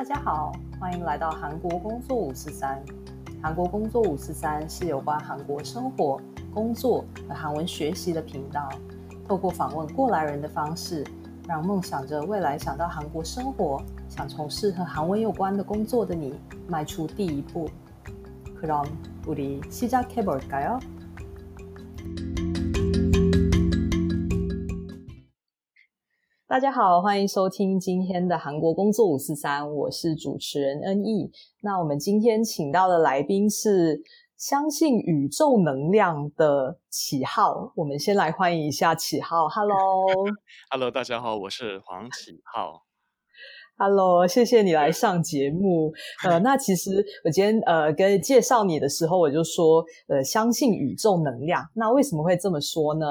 大家好，欢迎来到韩国工作五四三。韩国工作五四三是有关韩国生活、工作和韩文学习的频道。透过访问过来人的方式，让梦想着未来想到韩国生活、想从事和韩文有关的工作的你迈出第一步。그럼우리시작해볼까요？ 大家好，欢迎收听今天的韩国工作五四三，我是主持人恩义。那我们今天请到的来宾是相信宇宙能量的启浩，我们先来欢迎一下启浩。Hello，Hello，大家好，我是黄启浩。Hello，谢谢你来上节目。呃，那其实我今天呃跟介绍你的时候，我就说呃相信宇宙能量。那为什么会这么说呢？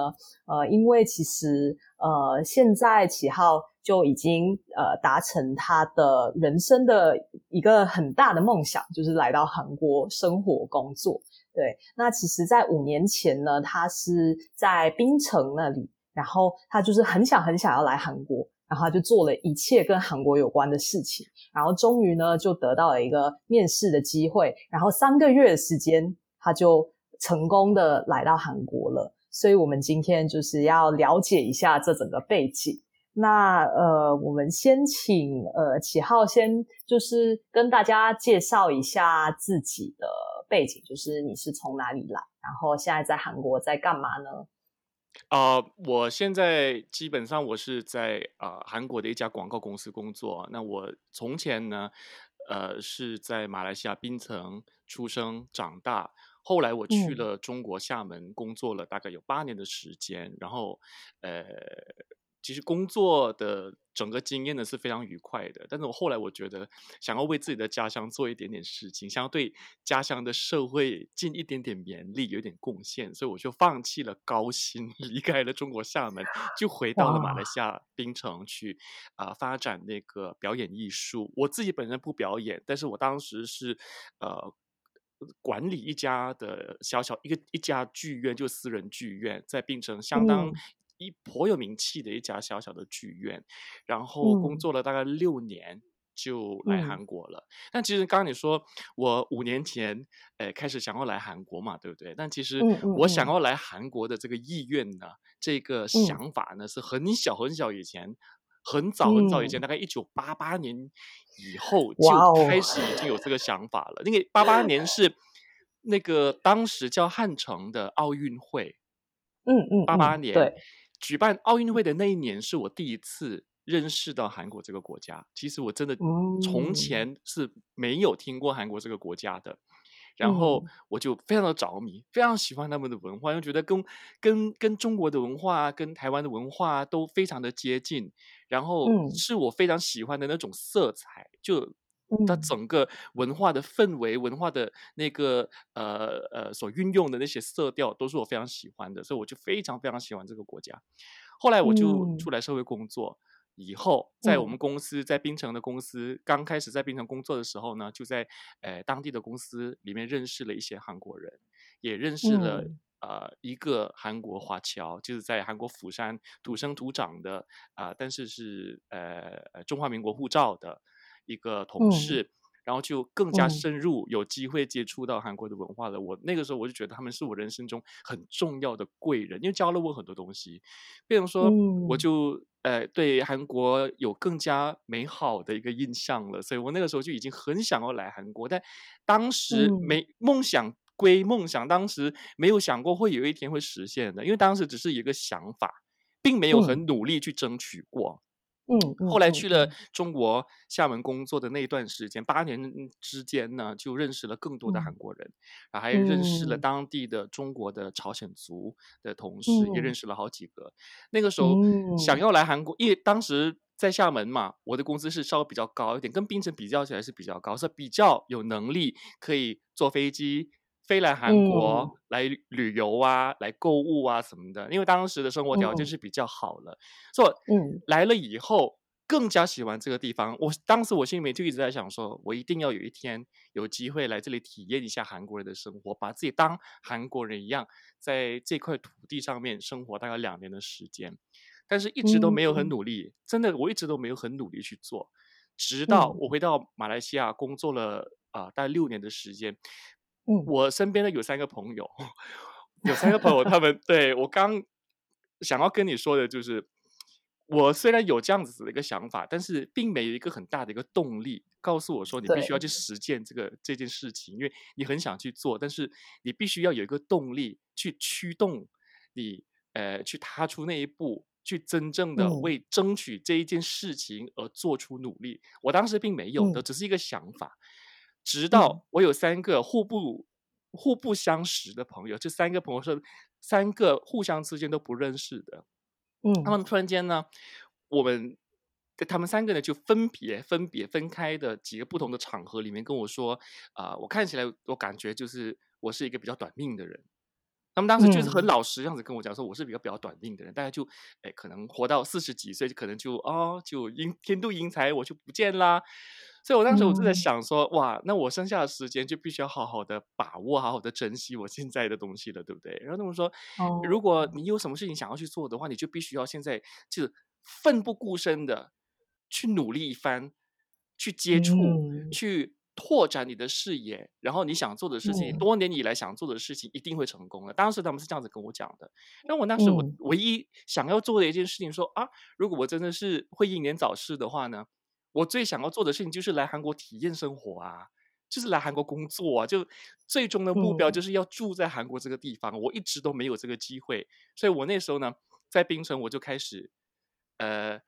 呃，因为其实呃现在启浩就已经呃达成他的人生的一个很大的梦想，就是来到韩国生活工作。对，那其实，在五年前呢，他是在槟城那里，然后他就是很想很想要来韩国。然后他就做了一切跟韩国有关的事情，然后终于呢就得到了一个面试的机会，然后三个月的时间他就成功的来到韩国了。所以我们今天就是要了解一下这整个背景。那呃，我们先请呃启浩先就是跟大家介绍一下自己的背景，就是你是从哪里来，然后现在在韩国在干嘛呢？啊、呃，我现在基本上我是在啊、呃、韩国的一家广告公司工作。那我从前呢，呃是在马来西亚槟城出生长大，后来我去了中国厦门工作了大概有八年的时间，然后呃。其实工作的整个经验呢是非常愉快的，但是我后来我觉得想要为自己的家乡做一点点事情，想要对家乡的社会尽一点点绵力，有一点贡献，所以我就放弃了高薪，离开了中国厦门，就回到了马来西亚槟城去啊、呃、发展那个表演艺术。我自己本身不表演，但是我当时是呃管理一家的小小一个一家剧院，就私人剧院，在槟城相当、嗯。一颇有名气的一家小小的剧院，然后工作了大概六年就来韩国了。嗯、但其实刚刚你说我五年前诶开始想要来韩国嘛，对不对？但其实我想要来韩国的这个意愿呢，这个想法呢是很小很小以前，很早很早以前，嗯、大概一九八八年以后就开始已经有这个想法了。那个八八年是那个当时叫汉城的奥运会，嗯嗯，八八年对。举办奥运会的那一年是我第一次认识到韩国这个国家。其实我真的从前是没有听过韩国这个国家的，然后我就非常的着迷，非常喜欢他们的文化，又觉得跟跟跟中国的文化、跟台湾的文化都非常的接近，然后是我非常喜欢的那种色彩，就。它整个文化的氛围、文化的那个呃呃所运用的那些色调，都是我非常喜欢的，所以我就非常非常喜欢这个国家。后来我就出来社会工作，嗯、以后在我们公司在槟城的公司刚开始在槟城工作的时候呢，就在呃当地的公司里面认识了一些韩国人，也认识了、嗯、呃一个韩国华侨，就是在韩国釜山土生土长的啊、呃，但是是呃中华民国护照的。一个同事，嗯、然后就更加深入，有机会接触到韩国的文化了。嗯、我那个时候我就觉得他们是我人生中很重要的贵人，因为教了我很多东西。比如说，我就、嗯、呃对韩国有更加美好的一个印象了。所以我那个时候就已经很想要来韩国，但当时没、嗯、梦想归梦想，当时没有想过会有一天会实现的，因为当时只是一个想法，并没有很努力去争取过。嗯嗯，后来去了中国厦门工作的那一段时间，八年之间呢，就认识了更多的韩国人，然后还认识了当地的中国的朝鲜族的同事，也认识了好几个。那个时候想要来韩国，因为当时在厦门嘛，我的工资是稍微比较高一点，跟槟城比较起来是比较高，是比较有能力可以坐飞机。飞来韩国、嗯、来旅游啊，来购物啊什么的，因为当时的生活条件是比较好了，所以、嗯来了以后更加喜欢这个地方。我当时我心里面就一直在想说，我一定要有一天有机会来这里体验一下韩国人的生活，把自己当韩国人一样，在这块土地上面生活大概两年的时间，但是一直都没有很努力，嗯、真的我一直都没有很努力去做。直到我回到马来西亚工作了啊、呃，大概六年的时间。嗯，我身边的有三个朋友，有三个朋友，他们 对我刚想要跟你说的就是。我虽然有这样子的一个想法，但是并没有一个很大的一个动力告诉我说，你必须要去实践这个这件事情，因为你很想去做，但是你必须要有一个动力去驱动你，呃，去踏出那一步，去真正的为争取这一件事情而做出努力。嗯、我当时并没有的，只是一个想法。直到我有三个互不互不相识的朋友，这三个朋友是三个互相之间都不认识的。嗯，他们突然间呢，我们他们三个呢就分别、分别、分开的几个不同的场合里面跟我说，啊、呃，我看起来我感觉就是我是一个比较短命的人。他们当时就是很老实这样子跟我讲说，我是比较比较短命的人，大家就哎可能活到四十几岁，就可能就哦就因天妒英才，我就不见啦。所以，我当时我就在想说，嗯、哇，那我剩下的时间就必须要好好的把握，好好的珍惜我现在的东西了，对不对？然后他们说，哦、如果你有什么事情想要去做的话，你就必须要现在就奋不顾身的去努力一番，去接触，嗯、去拓展你的视野，然后你想做的事情，嗯、多年以来想做的事情，一定会成功的。当时他们是这样子跟我讲的。那我那时我唯一想要做的一件事情说，说、嗯、啊，如果我真的是会英年早逝的话呢？我最想要做的事情就是来韩国体验生活啊，就是来韩国工作啊，就最终的目标就是要住在韩国这个地方。嗯、我一直都没有这个机会，所以我那时候呢，在槟城我就开始，呃，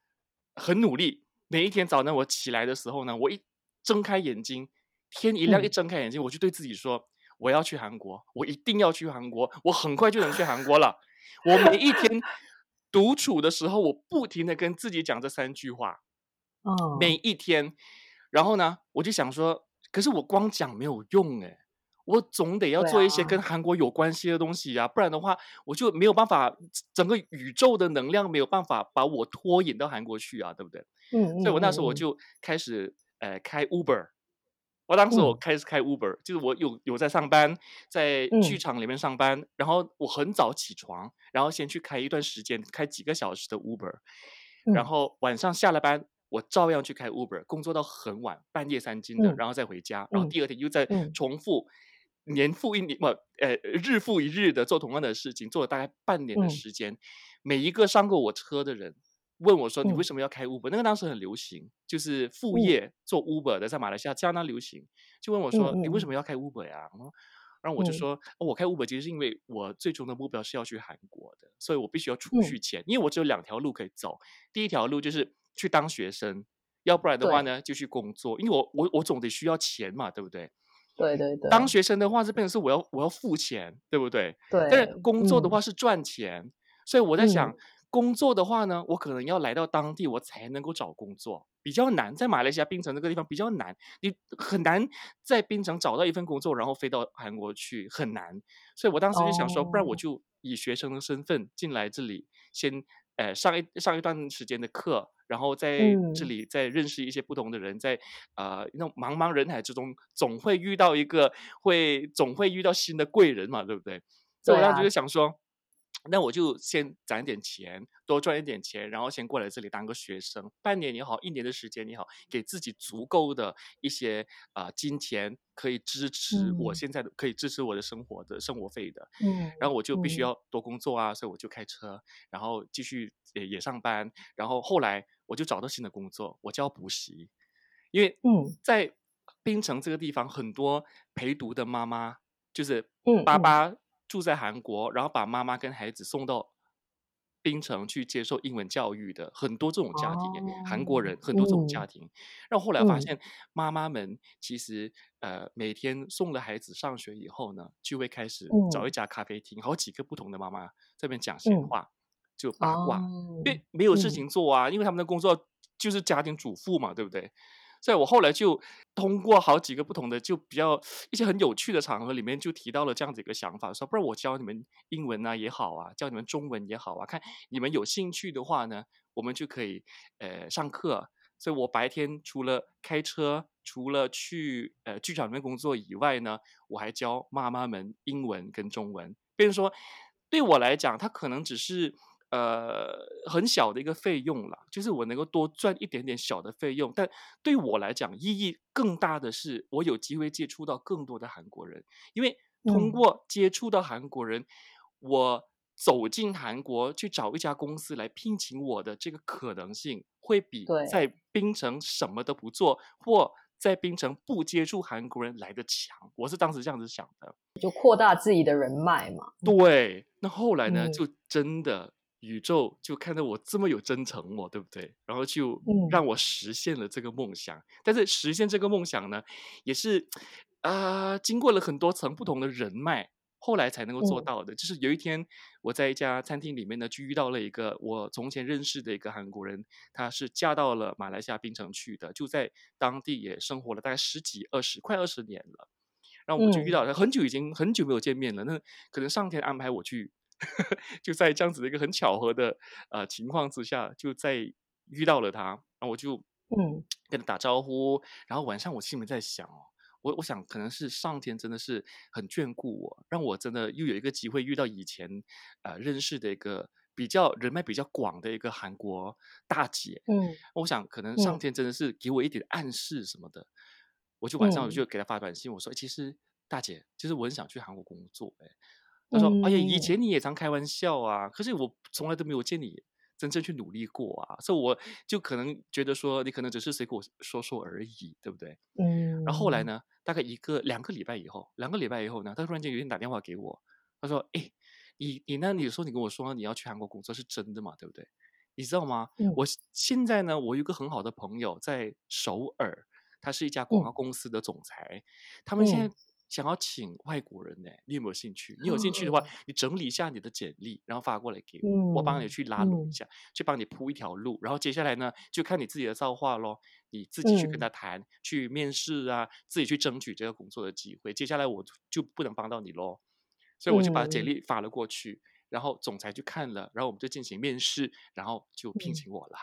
很努力。每一天早上我起来的时候呢，我一睁开眼睛，天一亮一睁开眼睛，嗯、我就对自己说，我要去韩国，我一定要去韩国，我很快就能去韩国了。我每一天独处的时候，我不停的跟自己讲这三句话。哦，每一天，然后呢，我就想说，可是我光讲没有用诶，我总得要做一些跟韩国有关系的东西呀，啊，不然的话，我就没有办法，整个宇宙的能量没有办法把我拖引到韩国去啊，对不对？嗯，所以我那时候我就开始呃开 Uber，我当时我开始开 Uber，就是我有有在上班，在剧场里面上班，然后我很早起床，然后先去开一段时间，开几个小时的 Uber，然后晚上下了班。我照样去开 Uber，工作到很晚，半夜三更的，嗯、然后再回家，然后第二天又再重复，嗯、年复一年，不，呃，日复一日的做同样的事情，做了大概半年的时间。嗯、每一个上过我车的人问我说：“你为什么要开 Uber？”、嗯、那个当时很流行，就是副业做 Uber 的，在马来西亚相当流行。就问我说：“嗯、你为什么要开 Uber 呀？”然后我就说：“嗯哦、我开 Uber 其实是因为我最终的目标是要去韩国的，所以我必须要储蓄钱，嗯、因为我只有两条路可以走。第一条路就是。去当学生，要不然的话呢，就去工作，因为我我我总得需要钱嘛，对不对？对对对。当学生的话，这变成是我要我要付钱，对不对？对。但是工作的话是赚钱，嗯、所以我在想，嗯、工作的话呢，我可能要来到当地，我才能够找工作，比较难。在马来西亚槟城这个地方比较难，你很难在槟城找到一份工作，然后飞到韩国去，很难。所以我当时就想说，哦、不然我就以学生的身份进来这里，先。呃，上一上一段时间的课，然后在这里再认识一些不同的人，嗯、在呃那种茫茫人海之中，总会遇到一个会总会遇到新的贵人嘛，对不对？所以我当时就想说。那我就先攒点钱，多赚一点钱，然后先过来这里当个学生，半年也好，一年的时间也好，给自己足够的一些啊、呃、金钱，可以支持我现在的，嗯、可以支持我的生活的生活费的。嗯，然后我就必须要多工作啊，嗯、所以我就开车，然后继续也也上班，然后后来我就找到新的工作，我教补习，因为嗯，在槟城这个地方，很多陪读的妈妈就是爸爸。住在韩国，然后把妈妈跟孩子送到槟城去接受英文教育的很多这种家庭，哦、韩国人很多这种家庭。然后后来发现，妈妈们其实呃每天送了孩子上学以后呢，就会开始找一家咖啡厅，好几个不同的妈妈在那边讲闲话，就八卦，因为没有事情做啊，因为他们的工作就是家庭主妇嘛，对不对？所以我后来就通过好几个不同的，就比较一些很有趣的场合里面，就提到了这样子一个想法，说不然我教你们英文啊也好啊，教你们中文也好啊，看你们有兴趣的话呢，我们就可以呃上课。所以我白天除了开车，除了去呃剧场里面工作以外呢，我还教妈妈们英文跟中文。比如说对我来讲，他可能只是呃很小的一个费用啦，就是我能够多赚一点点小的费用，但对我来讲意义更大的是，我有机会接触到更多的韩国人，因为通过接触到韩国人，嗯、我走进韩国去找一家公司来聘请我的这个可能性，会比在槟城什么都不做或在槟城不接触韩国人来的强。我是当时这样子想的，就扩大自己的人脉嘛。对，那后来呢，嗯、就真的。宇宙就看到我这么有真诚，我对不对？然后就让我实现了这个梦想。嗯、但是实现这个梦想呢，也是啊、呃，经过了很多层不同的人脉，后来才能够做到的。嗯、就是有一天，我在一家餐厅里面呢，就遇到了一个我从前认识的一个韩国人，她是嫁到了马来西亚槟城去的，就在当地也生活了大概十几、二十、快二十年了。然后我就遇到他，很久已经很久没有见面了。那可能上天安排我去。就在这样子的一个很巧合的呃情况之下，就在遇到了他，然后我就嗯。跟他打招呼，嗯、然后晚上我心里在想哦，我我想可能是上天真的是很眷顾我，让我真的又有一个机会遇到以前呃认识的一个比较人脉比较广的一个韩国大姐，嗯，我想可能上天真的是给我一点暗示什么的，嗯、我就晚上我就给她发短信，我说、嗯、其实大姐，其实我很想去韩国工作，哎。他说：“哎呀，以前你也常开玩笑啊，可是我从来都没有见你真正去努力过啊，所以我就可能觉得说你可能只是随口说说而已，对不对？嗯。然后后来呢，大概一个两个礼拜以后，两个礼拜以后呢，他突然间有一天打电话给我，他说：‘哎，你你那你说你跟我说你要去韩国工作是真的吗？对不对？你知道吗？嗯、我现在呢，我有一个很好的朋友在首尔，他是一家广告公司的总裁，嗯、他们现在。嗯”想要请外国人呢，你有没有兴趣？你有兴趣的话，嗯、你整理一下你的简历，然后发过来给我，嗯、我帮你去拉拢一下，嗯、去帮你铺一条路。然后接下来呢，就看你自己的造化咯，你自己去跟他谈，嗯、去面试啊，自己去争取这个工作的机会。接下来我就不能帮到你喽，所以我就把简历发了过去，嗯、然后总裁就看了，然后我们就进行面试，然后就聘请我了。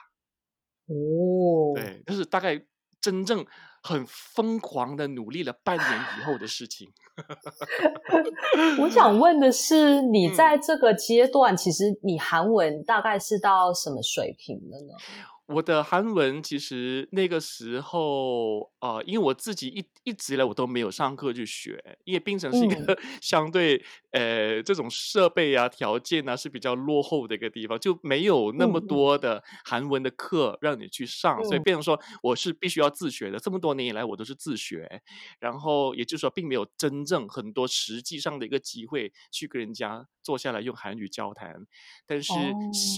嗯、哦，对，就是大概。真正很疯狂的努力了半年以后的事情。我想问的是，你在这个阶段，嗯、其实你韩文大概是到什么水平了呢？我的韩文其实那个时候啊、呃，因为我自己一一直以来我都没有上课去学，因为槟城是一个 相对、嗯、呃这种设备啊条件啊是比较落后的一个地方，就没有那么多的韩文的课让你去上，嗯、所以变成说我是必须要自学的。这么多年以来我都是自学，然后也就是说并没有真正很多实际上的一个机会去跟人家坐下来用韩语交谈。但是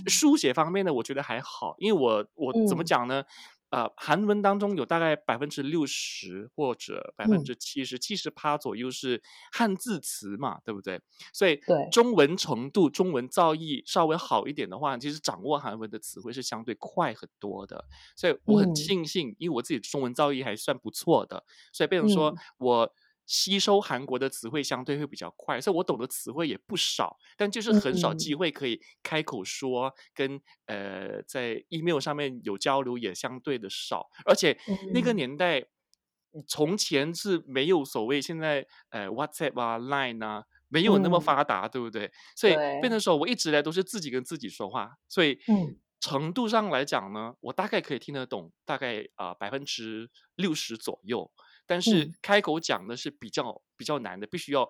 书写方面呢，我觉得还好，因为我。我怎么讲呢？呃，韩文当中有大概百分之六十或者百分之七十、七十趴左右是汉字词嘛，对不对？所以中文程度、中文造诣稍微好一点的话，其实掌握韩文的词汇是相对快很多的。所以我很庆幸，因为我自己中文造诣还算不错的，所以变成说我。吸收韩国的词汇相对会比较快，所以我懂的词汇也不少，但就是很少机会可以开口说，嗯、跟呃在 email 上面有交流也相对的少，而且那个年代、嗯、从前是没有所谓现在呃 WhatsApp 啊 Line 啊没有那么发达，嗯、对不对？所以变成说我一直来都是自己跟自己说话，所以程度上来讲呢，我大概可以听得懂大概啊百分之六十左右。但是开口讲的是比较、嗯、比较难的，必须要，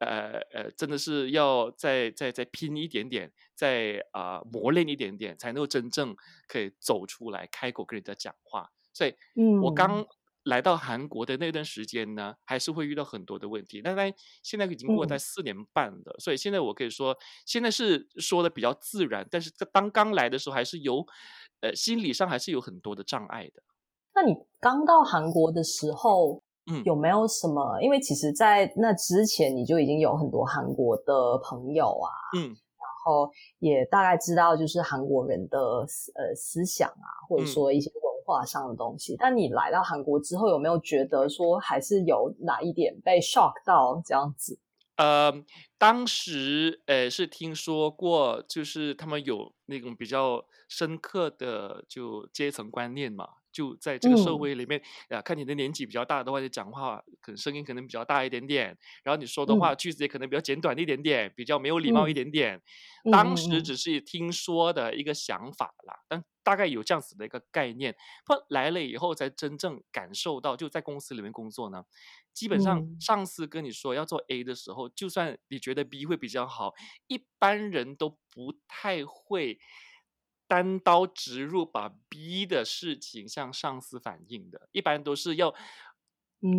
呃呃，真的是要再再再拼一点点，再啊、呃、磨练一点点，才能够真正可以走出来开口跟人家讲话。所以，嗯，我刚来到韩国的那段时间呢，还是会遇到很多的问题。但但现在已经过在四年半了，嗯、所以现在我可以说，现在是说的比较自然。但是当刚来的时候，还是有，呃，心理上还是有很多的障碍的。那你刚到韩国的时候，嗯，有没有什么？因为其实，在那之前你就已经有很多韩国的朋友啊，嗯，然后也大概知道就是韩国人的呃思想啊，或者说一些文化上的东西。嗯，但你来到韩国之后，有没有觉得说还是有哪一点被 shock 到这样子？呃，当时呃是听说过，就是他们有那种比较深刻的就阶层观念嘛。就在这个社会里面，啊，看你的年纪比较大的话，就讲话可能声音可能比较大一点点，然后你说的话句子也可能比较简短一点点，比较没有礼貌一点点。当时只是听说的一个想法啦，但大概有这样子的一个概念。不来了以后，才真正感受到，就在公司里面工作呢，基本上上司跟你说要做 A 的时候，就算你觉得 B 会比较好，一般人都不太会。单刀直入，把 B 的事情向上司反映的，一般都是要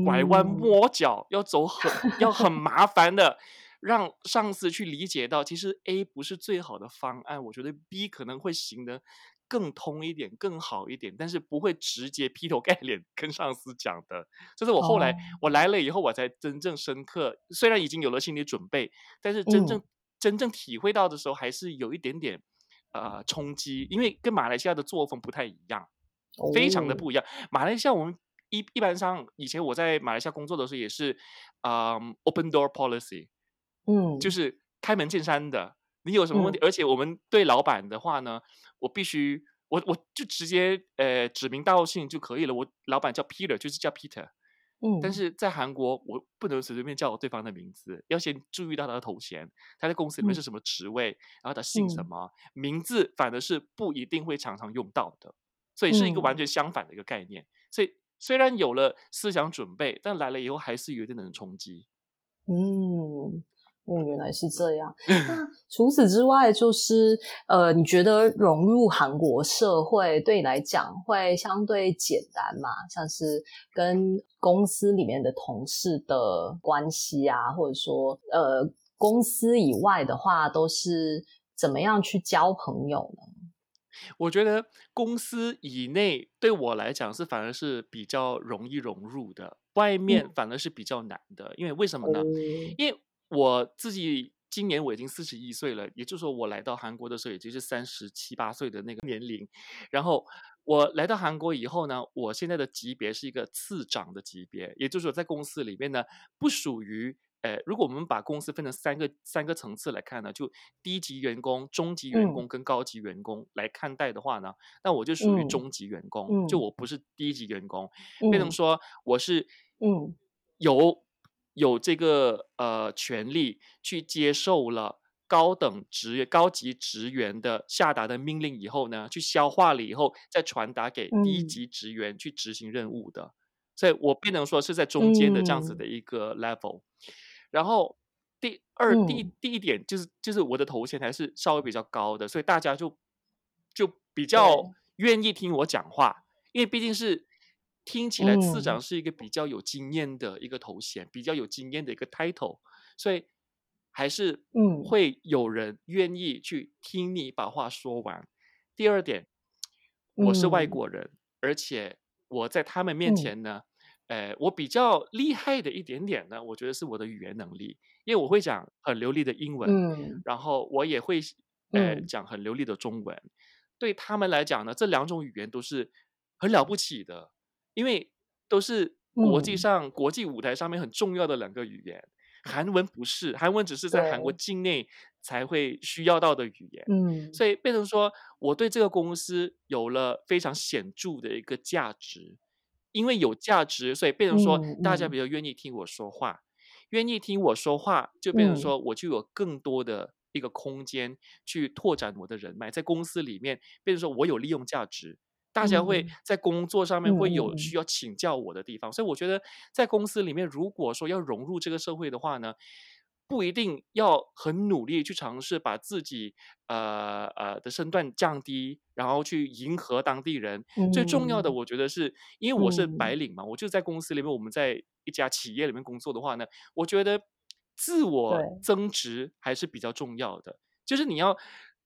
拐弯抹角，嗯、要走很要很 麻烦的，让上司去理解到，其实 A 不是最好的方案，我觉得 B 可能会行得更通一点，更好一点，但是不会直接劈头盖脸跟上司讲的。这是我后来、哦、我来了以后，我才真正深刻，虽然已经有了心理准备，但是真正、嗯、真正体会到的时候，还是有一点点。呃，冲击，因为跟马来西亚的作风不太一样，非常的不一样。马来西亚我们一一般上，以前我在马来西亚工作的时候也是，嗯，open door policy，嗯，就是开门见山的。你有什么问题，嗯、而且我们对老板的话呢，我必须，我我就直接呃指名道姓就可以了。我老板叫 Peter，就是叫 Peter。嗯，但是在韩国，我不能随随便叫我对方的名字，要先注意到他的头衔，他在公司里面是什么职位，嗯、然后他姓什么，嗯、名字反而是不一定会常常用到的，所以是一个完全相反的一个概念。嗯、所以虽然有了思想准备，但来了以后还是有点点冲击。嗯。嗯，原来是这样。那除此之外，就是呃，你觉得融入韩国社会对你来讲会相对简单吗？像是跟公司里面的同事的关系啊，或者说呃，公司以外的话，都是怎么样去交朋友呢？我觉得公司以内对我来讲是反而是比较容易融入的，外面反而是比较难的。嗯、因为为什么呢？嗯、因为我自己今年我已经四十一岁了，也就是说我来到韩国的时候，已经是三十七八岁的那个年龄。然后我来到韩国以后呢，我现在的级别是一个次长的级别，也就是说在公司里面呢，不属于呃，如果我们把公司分成三个三个层次来看呢，就低级员工、中级员工跟高级员工来看待的话呢，嗯、那我就属于中级员工，嗯、就我不是低级员工，变成、嗯、说我是嗯有。有这个呃权利去接受了高等职高级职员的下达的命令以后呢，去消化了以后再传达给低级职员去执行任务的，嗯、所以我不能说是在中间的这样子的一个 level。嗯、然后第二、嗯、第第一点就是就是我的头衔还是稍微比较高的，所以大家就就比较愿意听我讲话，因为毕竟是。听起来次长是一个比较有经验的一个头衔，嗯、比较有经验的一个 title，所以还是嗯。会有人愿意去听你把话说完。嗯、第二点，我是外国人，嗯、而且我在他们面前呢，嗯、呃，我比较厉害的一点点呢，我觉得是我的语言能力，因为我会讲很流利的英文，嗯、然后我也会呃讲很流利的中文，嗯、对他们来讲呢，这两种语言都是很了不起的。因为都是国际上、嗯、国际舞台上面很重要的两个语言，韩文不是，韩文只是在韩国境内才会需要到的语言。嗯，所以变成说，我对这个公司有了非常显著的一个价值，因为有价值，所以变成说大家比较愿意听我说话，愿意听我说话，就变成说我就有更多的一个空间去拓展我的人脉，在公司里面，变成说我有利用价值。大家会在工作上面会有需要请教我的地方，嗯、所以我觉得在公司里面，如果说要融入这个社会的话呢，不一定要很努力去尝试把自己呃呃的身段降低，然后去迎合当地人。嗯、最重要的，我觉得是因为我是白领嘛，嗯、我就在公司里面，我们在一家企业里面工作的话呢，我觉得自我增值还是比较重要的，就是你要。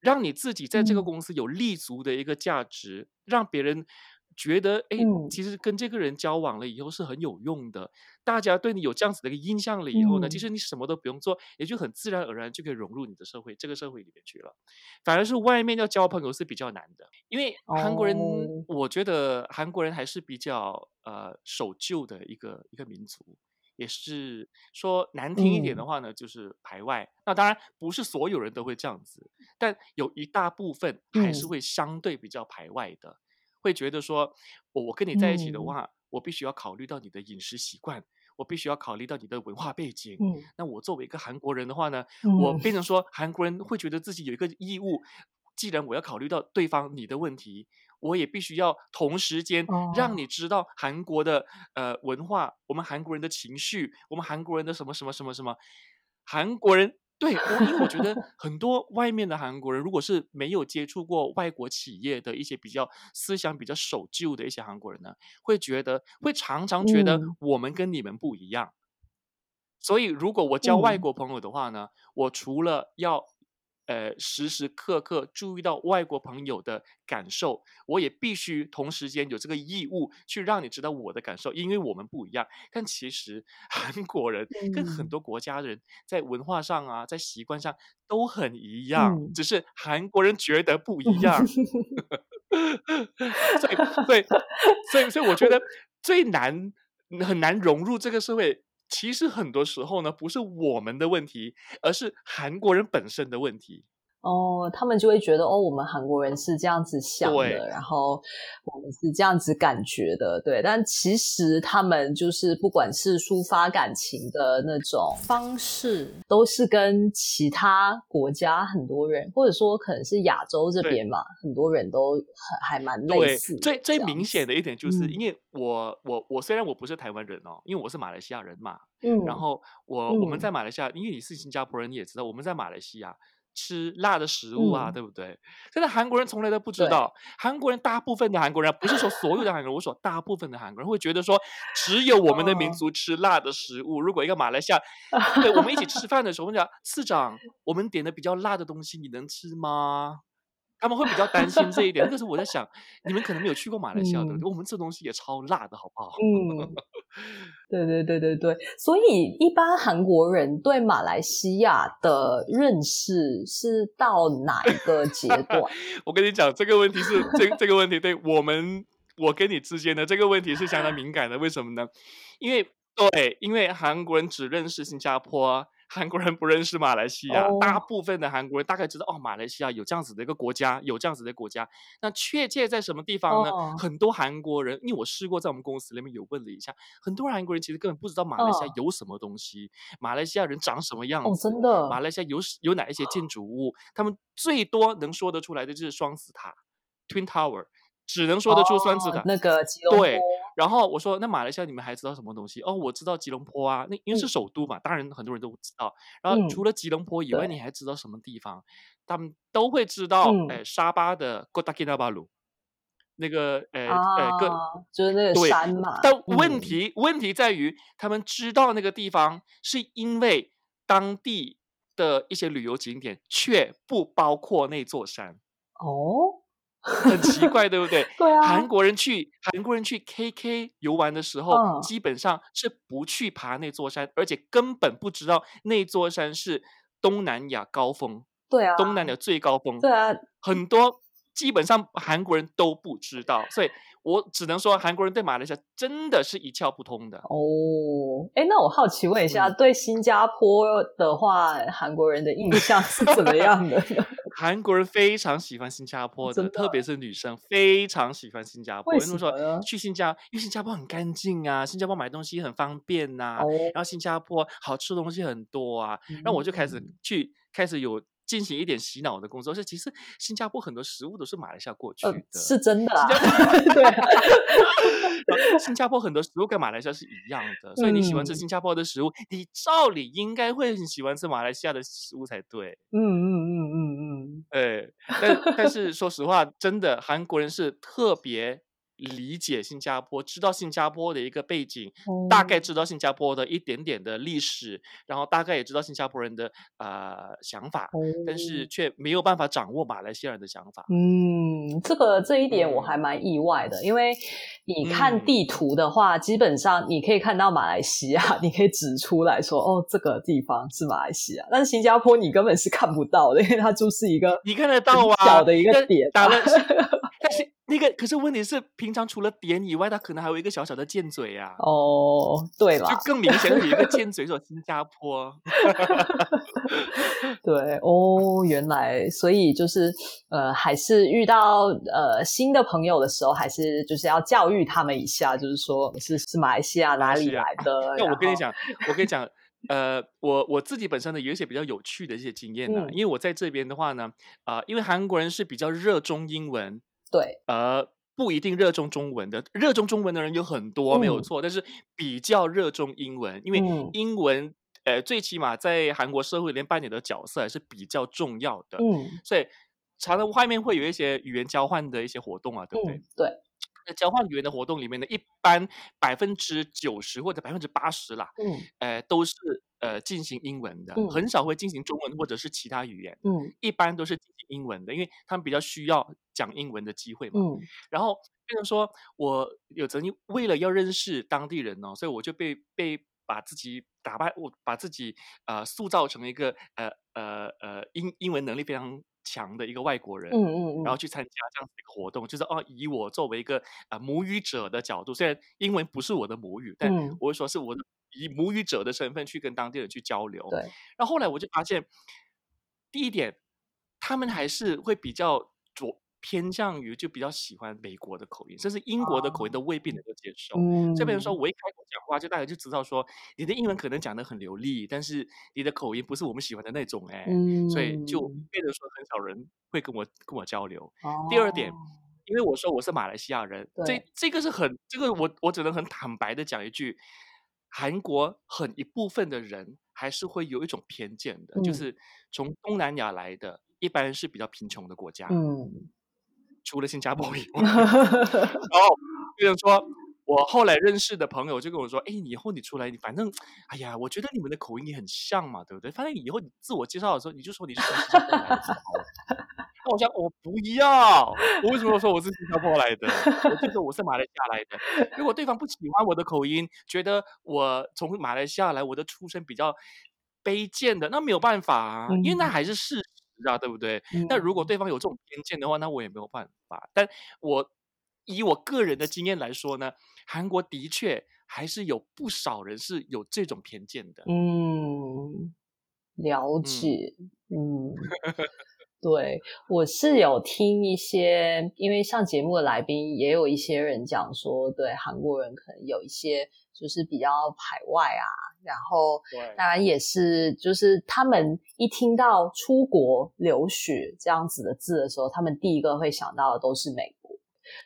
让你自己在这个公司有立足的一个价值，嗯、让别人觉得，哎，其实跟这个人交往了以后是很有用的。大家对你有这样子的一个印象了以后呢，嗯、其实你什么都不用做，也就很自然而然就可以融入你的社会，这个社会里面去了。反而是外面要交朋友是比较难的，因为韩国人，哦、我觉得韩国人还是比较呃守旧的一个一个民族。也是说难听一点的话呢，嗯、就是排外。那当然不是所有人都会这样子，但有一大部分还是会相对比较排外的，嗯、会觉得说，我我跟你在一起的话，嗯、我必须要考虑到你的饮食习惯，我必须要考虑到你的文化背景。嗯、那我作为一个韩国人的话呢，嗯、我变成说韩国人会觉得自己有一个义务，既然我要考虑到对方你的问题。我也必须要同时间让你知道韩国的、哦、呃文化，我们韩国人的情绪，我们韩国人的什么什么什么什么，韩国人对，我因为我觉得 很多外面的韩国人，如果是没有接触过外国企业的一些比较思想比较守旧的一些韩国人呢，会觉得会常常觉得我们跟你们不一样。嗯、所以如果我交外国朋友的话呢，嗯、我除了要呃，时时刻刻注意到外国朋友的感受，我也必须同时间有这个义务去让你知道我的感受，因为我们不一样。但其实 韩国人跟很多国家的人在文化上啊，在习惯上都很一样，嗯、只是韩国人觉得不一样。所以，所以，所以，所以，我觉得最难很难融入这个社会。其实很多时候呢，不是我们的问题，而是韩国人本身的问题。哦，他们就会觉得哦，我们韩国人是这样子想的，然后我们是这样子感觉的，对。但其实他们就是不管是抒发感情的那种方式，都是跟其他国家很多人，或者说可能是亚洲这边嘛，很多人都很还蛮类似。最最明显的一点就是，因为我、嗯、我我虽然我不是台湾人哦，因为我是马来西亚人嘛，嗯，然后我、嗯、我们在马来西亚，因为你是新加坡人，你也知道我们在马来西亚。吃辣的食物啊，嗯、对不对？现在韩国人从来都不知道。韩国人大部分的韩国人，不是说所有的韩国人，我说大部分的韩国人会觉得说，只有我们的民族吃辣的食物。哦、如果一个马来西亚，对我们一起吃饭的时候，我们讲次长，我们点的比较辣的东西，你能吃吗？他们会比较担心这一点，但是我在想，你们可能没有去过马来西亚，对不对？嗯、我们这东西也超辣的，好不好？嗯，对对对对对。所以，一般韩国人对马来西亚的认识是到哪一个阶段？我跟你讲，这个问题是这这个问题对我们我跟你之间的这个问题是相当敏感的。为什么呢？因为对，因为韩国人只认识新加坡。韩国人不认识马来西亚，oh. 大部分的韩国人大概知道哦，马来西亚有这样子的一个国家，有这样子的国家。那确切在什么地方呢？Oh. 很多韩国人，因为我试过在我们公司里面有问了一下，很多韩国人其实根本不知道马来西亚有什么东西，oh. 马来西亚人长什么样子，oh, 真的，马来西亚有有哪一些建筑物，他们最多能说得出来的就是双子塔 （Twin Tower）。只能说得出酸子塔，那个吉隆坡。对，然后我说，那马来西亚你们还知道什么东西？哦，我知道吉隆坡啊，那因为是首都嘛，当然很多人都知道。然后除了吉隆坡以外，你还知道什么地方？他们都会知道，哎，沙巴的 Kota Kinabalu，那个，哎哎，个就是那个山嘛。但问题问题在于，他们知道那个地方，是因为当地的一些旅游景点却不包括那座山。哦。很奇怪，对不对？对啊。韩国人去韩国人去 KK 游玩的时候，嗯、基本上是不去爬那座山，而且根本不知道那座山是东南亚高峰。对啊。东南亚最高峰。对啊。很多基本上韩国人都不知道，所以我只能说韩国人对马来西亚真的是一窍不通的。哦，哎，那我好奇问一下，嗯、对新加坡的话，韩国人的印象是怎么样的？韩国人非常喜欢新加坡的，的特别是女生非常喜欢新加坡。为什么说去新加？因为新加坡很干净啊，新加坡买东西很方便呐、啊，哦、然后新加坡好吃的东西很多啊，然后我就开始去，嗯、开始有。进行一点洗脑的工作，是其实新加坡很多食物都是马来西亚过去的，呃、是真的、啊。新加坡很多食物跟马来西亚是一样的，所以你喜欢吃新加坡的食物，嗯、你照理应该会很喜欢吃马来西亚的食物才对。嗯嗯嗯嗯嗯，哎，但但是说实话，真的韩国人是特别。理解新加坡，知道新加坡的一个背景，嗯、大概知道新加坡的一点点的历史，然后大概也知道新加坡人的呃想法，嗯、但是却没有办法掌握马来西亚人的想法。嗯，这个这一点我还蛮意外的，嗯、因为你看地图的话，嗯、基本上你可以看到马来西亚，你可以指出来说，哦，这个地方是马来西亚，但是新加坡你根本是看不到的，因为它就是一个你看得到啊，小的一个点，打了。但是那个可是问题是，平常除了点以外，它可能还有一个小小的尖嘴啊。哦，对了，就更明显的有一个尖 嘴，说新加坡。对哦，原来所以就是呃，还是遇到呃新的朋友的时候，还是就是要教育他们一下，就是说是是马来西亚哪里来的。那我跟你讲，我跟你讲。呃，我我自己本身呢，有一些比较有趣的一些经验呢，嗯、因为我在这边的话呢，啊、呃，因为韩国人是比较热衷英文，对，呃，不一定热衷中文的，热衷中文的人有很多，嗯、没有错，但是比较热衷英文，因为英文，嗯、呃，最起码在韩国社会里面扮演的角色还是比较重要的，嗯，所以常常外面会有一些语言交换的一些活动啊，对不对？嗯、对。交换语言的活动里面呢，一般百分之九十或者百分之八十啦，嗯，呃，都是呃进行英文的，嗯、很少会进行中文或者是其他语言，嗯，一般都是进行英文的，因为他们比较需要讲英文的机会嘛，嗯，然后变成说我有曾经为了要认识当地人哦，所以我就被被把自己打败，我把自己呃塑造成一个呃呃呃英英文能力非常。强的一个外国人，嗯嗯嗯，然后去参加这样子一个活动，就是哦，以我作为一个啊、呃、母语者的角度，虽然英文不是我的母语，但我会说是我的以母语者的身份去跟当地人去交流。对，然后后来我就发现，第一点，他们还是会比较左。偏向于就比较喜欢美国的口音，甚至英国的口音都未必能够接受。嗯，这边说，我一开口讲话，就大家就知道说，你的英文可能讲的很流利，但是你的口音不是我们喜欢的那种，哎，嗯，所以就变得说很少人会跟我跟我交流。哦，第二点，因为我说我是马来西亚人，对这这个是很这个我我只能很坦白的讲一句，韩国很一部分的人还是会有一种偏见的，嗯，就是从东南亚来的，一般是比较贫穷的国家。嗯。除了新加坡以外 然后就是说，我后来认识的朋友就跟我说：“哎，你以后你出来，你反正，哎呀，我觉得你们的口音也很像嘛，对不对？反正以后你自我介绍的时候，你就说你是从新加坡来的。”那我想，我不要，我为什么说我是新加坡来的？我就说我是马来西亚来的。如果对方不喜欢我的口音，觉得我从马来西亚来，我的出身比较卑贱的，那没有办法啊，因为那还是事实。知道对不对？那、嗯、如果对方有这种偏见的话，那我也没有办法。但我以我个人的经验来说呢，韩国的确还是有不少人是有这种偏见的。嗯，了解。嗯，嗯对，我是有听一些，因为上节目的来宾也有一些人讲说，对韩国人可能有一些就是比较排外啊。然后，当然也是，就是他们一听到出国留学这样子的字的时候，他们第一个会想到的都是美国。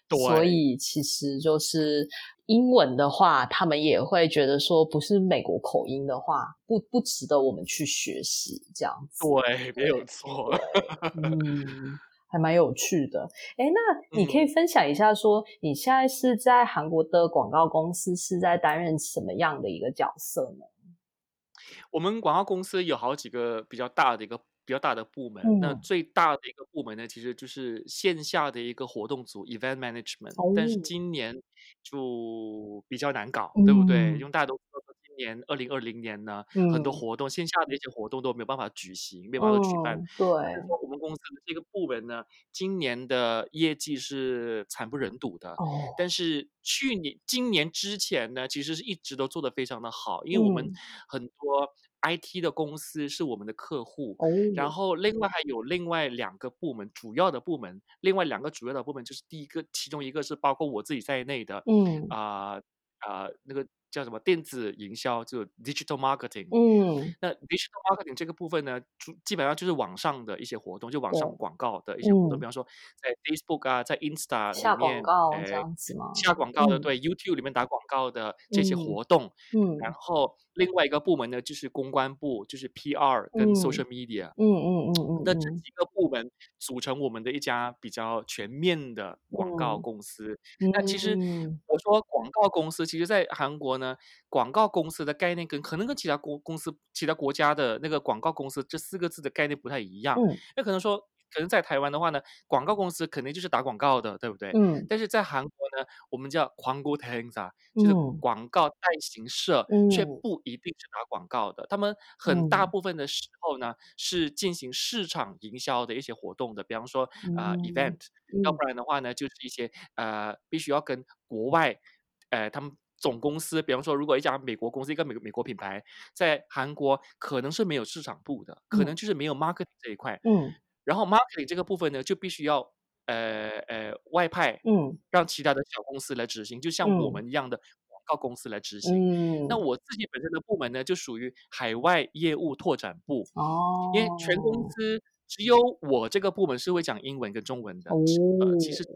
对，所以其实就是英文的话，他们也会觉得说，不是美国口音的话，不不值得我们去学习这样子。对，没有错。嗯。还蛮有趣的，哎，那你可以分享一下说，说、嗯、你现在是在韩国的广告公司是在担任什么样的一个角色呢？我们广告公司有好几个比较大的一个比较大的部门，嗯、那最大的一个部门呢，其实就是线下的一个活动组 （event management），、哦、但是今年就比较难搞，嗯、对不对？因为大家都。年二零二零年呢，嗯、很多活动线下的一些活动都没有办法举行，没有办法举办。对，我们公司的这个部门呢，今年的业绩是惨不忍睹的。哦，但是去年、今年之前呢，其实是一直都做得非常的好，因为我们很多 IT 的公司是我们的客户。嗯、然后另外还有另外两个部门，主要的部门，另外两个主要的部门就是第一个，其中一个是包括我自己在内的。嗯啊啊、呃呃，那个。叫什么电子营销，就 digital marketing。嗯，那 digital marketing 这个部分呢，基本上就是网上的一些活动，就网上广告的一些活动，嗯、比方说在 Facebook 啊，在 Insta 里面下广告这样子吗？下广告的，嗯、对 YouTube 里面打广告的这些活动。嗯，然后另外一个部门呢，就是公关部，就是 PR 跟 social media。嗯嗯嗯嗯，那这几个部门组成我们的一家比较全面的广告公司。嗯、那其实我说广告公司，其实在韩国。呢，广告公司的概念跟可能跟其他国公司、其他国家的那个广告公司这四个字的概念不太一样。嗯，那可能说可能在台湾的话呢，广告公司肯定就是打广告的，对不对？嗯。但是在韩国呢，我们叫광고대행사，就是广告代行社，嗯、却不一定是打广告的。他们很大部分的时候呢，嗯、是进行市场营销的一些活动的，比方说啊、呃嗯、event，要不然的话呢，就是一些呃必须要跟国外呃他们。总公司，比方说，如果一家美国公司，一个美美国品牌，在韩国可能是没有市场部的，可能就是没有 marketing 这一块。嗯。 然后 marketing 这个部分呢，就必须要呃呃外派，嗯，让其他的小公司来执行，就像我们一样的广告公司来执行。嗯。那我自己本身的部门呢，就属于海外业务拓展部。哦。因为全公司。只有我这个部门是会讲英文跟中文的，哦、呃，其实只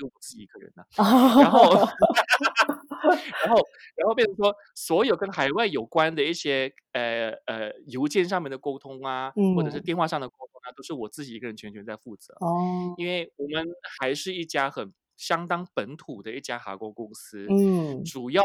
有我自己一个人呢、啊。然后，然后，然后变成说，所有跟海外有关的一些呃呃邮件上面的沟通啊，嗯、或者是电话上的沟都是我自己一个人全权在负责。哦，因为我们还是一家很相当本土的一家哈工公司，嗯，主要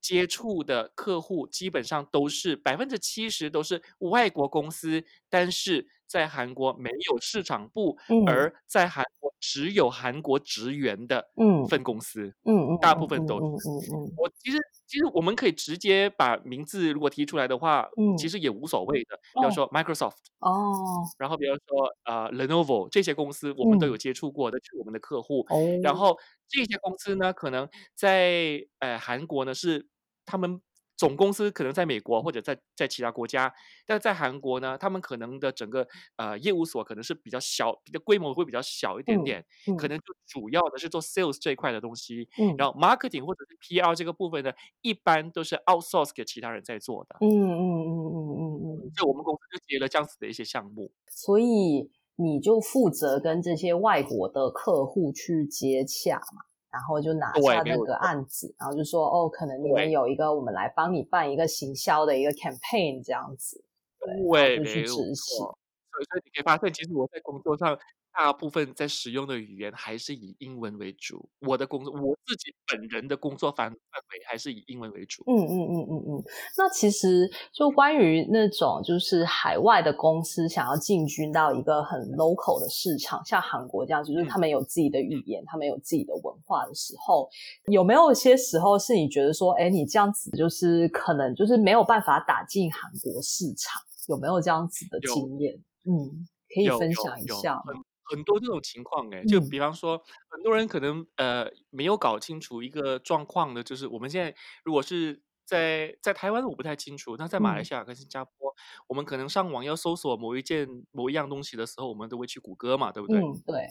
接触的客户基本上都是百分之七十都是外国公司，但是。在韩国没有市场部，嗯、而在韩国只有韩国职员的分公司，嗯嗯，大部分都我其实其实我们可以直接把名字如果提出来的话，嗯，其实也无所谓的。比方说 Microsoft，哦，然后比方说呃 Lenovo 这些公司，我们都有接触过的，是、嗯、我们的客户。哦，然后这些公司呢，可能在呃韩国呢是他们。总公司可能在美国或者在在其他国家，但是在韩国呢，他们可能的整个呃业务所可能是比较小，比较规模会比较小一点点，嗯嗯、可能就主要的是做 sales 这一块的东西，嗯、然后 marketing 或者是 PR 这个部分呢，一般都是 outsource 给其他人在做的。嗯嗯嗯嗯嗯嗯，就我们公司就接了这样子的一些项目，所以你就负责跟这些外国的客户去接洽嘛。然后就拿下那个案子，然后就说哦，可能你们有一个，我们来帮你办一个行销的一个 campaign 这样子，对，就去执行。所以，所以你可以发现，其实我在工作上。大部分在使用的语言还是以英文为主。我的工作，我自己本人的工作范范围还是以英文为主。嗯嗯嗯嗯嗯。那其实就关于那种就是海外的公司想要进军到一个很 local 的市场，像韩国这样子，就是他们有自己的语言，嗯、他们有自己的文化的时候，有没有一些时候是你觉得说，哎，你这样子就是可能就是没有办法打进韩国市场？有没有这样子的经验？嗯，可以分享一下吗？很多这种情况哎，就比方说，嗯、很多人可能呃没有搞清楚一个状况的，就是我们现在如果是在在台湾，我不太清楚；那在马来西亚跟新加坡，嗯、我们可能上网要搜索某一件某一样东西的时候，我们都会去谷歌嘛，对不对？嗯，对。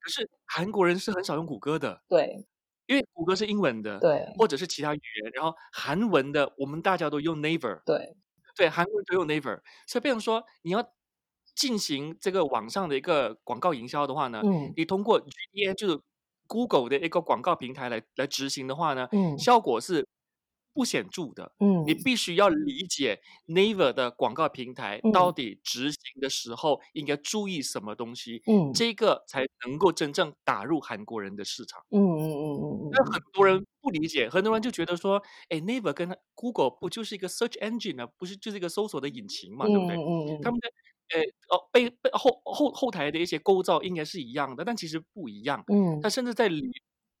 可是韩国人是很少用谷歌的，对，因为谷歌是英文的，对，或者是其他语言，然后韩文的我们大家都用 Naver，对，对，韩国人都用 Naver，所以变成说你要。进行这个网上的一个广告营销的话呢，嗯，你通过 GDN 就是 Google 的一个广告平台来来执行的话呢，嗯，效果是不显著的，嗯，你必须要理解 Naver 的广告平台到底执行的时候应该注意什么东西，嗯，这个才能够真正打入韩国人的市场，嗯嗯嗯嗯嗯，那很多人不理解，很多人就觉得说，哎，Naver 跟 Google 不就是一个 search engine 呢？不是就是一个搜索的引擎嘛，对不对？嗯嗯嗯，他们的呃哦背背后后后台的一些构造应该是一样的，但其实不一样，嗯，它甚至在里。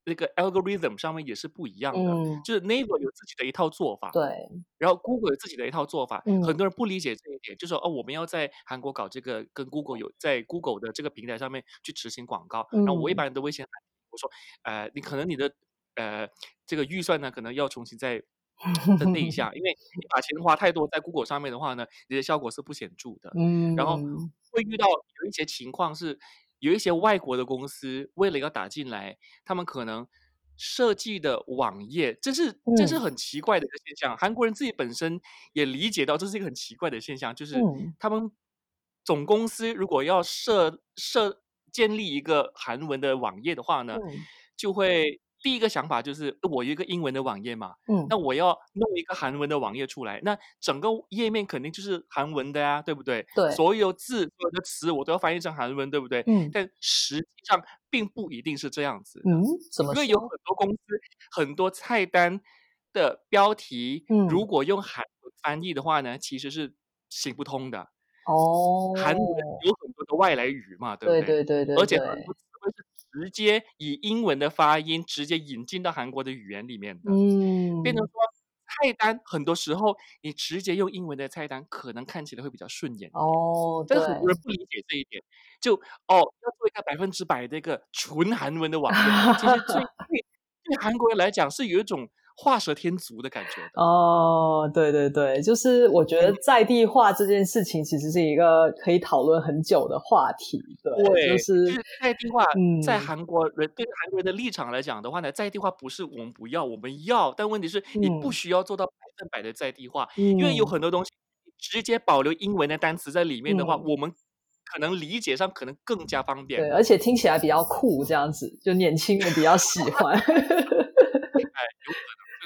那个 algorithm 上面也是不一样的，嗯、就是 Naver 有自己的一套做法，对，然后 Google 有自己的一套做法，嗯、很多人不理解这一点，就说哦，我们要在韩国搞这个，跟 Google 有在 Google 的这个平台上面去执行广告，嗯、然后我一般都会先我说，呃，你可能你的呃这个预算呢，可能要重新再增订一下，因为你把钱花太多在 Google 上面的话呢，你的效果是不显著的，嗯，然后会遇到有一些情况是。有一些外国的公司为了要打进来，他们可能设计的网页，这是这是很奇怪的一个现象。嗯、韩国人自己本身也理解到这是一个很奇怪的现象，就是他们总公司如果要设设建立一个韩文的网页的话呢，嗯、就会。第一个想法就是，我有一个英文的网页嘛，嗯，那我要弄一个韩文的网页出来，那整个页面肯定就是韩文的呀，对不对？对，所有字、所有的词我都要翻译成韩文，对不对？嗯，但实际上并不一定是这样子。嗯，怎么说？因为有很多公司、很多菜单的标题，嗯，如果用韩文翻译的话呢，其实是行不通的。哦，韩文有很多的外来语嘛，对不对？对对对对，而且很多直接以英文的发音直接引进到韩国的语言里面的，嗯，变成说菜单很多时候你直接用英文的菜单，可能看起来会比较顺眼哦，但是很多人不理解这一点，就哦要做一个百分之百的一个纯韩文的网页，其实 对对对韩国人来讲是有一种。画蛇添足的感觉的。哦，对对对，就是我觉得在地化这件事情其实是一个可以讨论很久的话题。对，对就是在地化，嗯，在韩国人对韩国人的立场来讲的话呢，在地化不是我们不要，我们要，但问题是你不需要做到百分百的在地化，嗯，因为有很多东西直接保留英文的单词在里面的话，嗯，我们可能理解上可能更加方便，对，而且听起来比较酷，这样子就年轻人比较喜欢。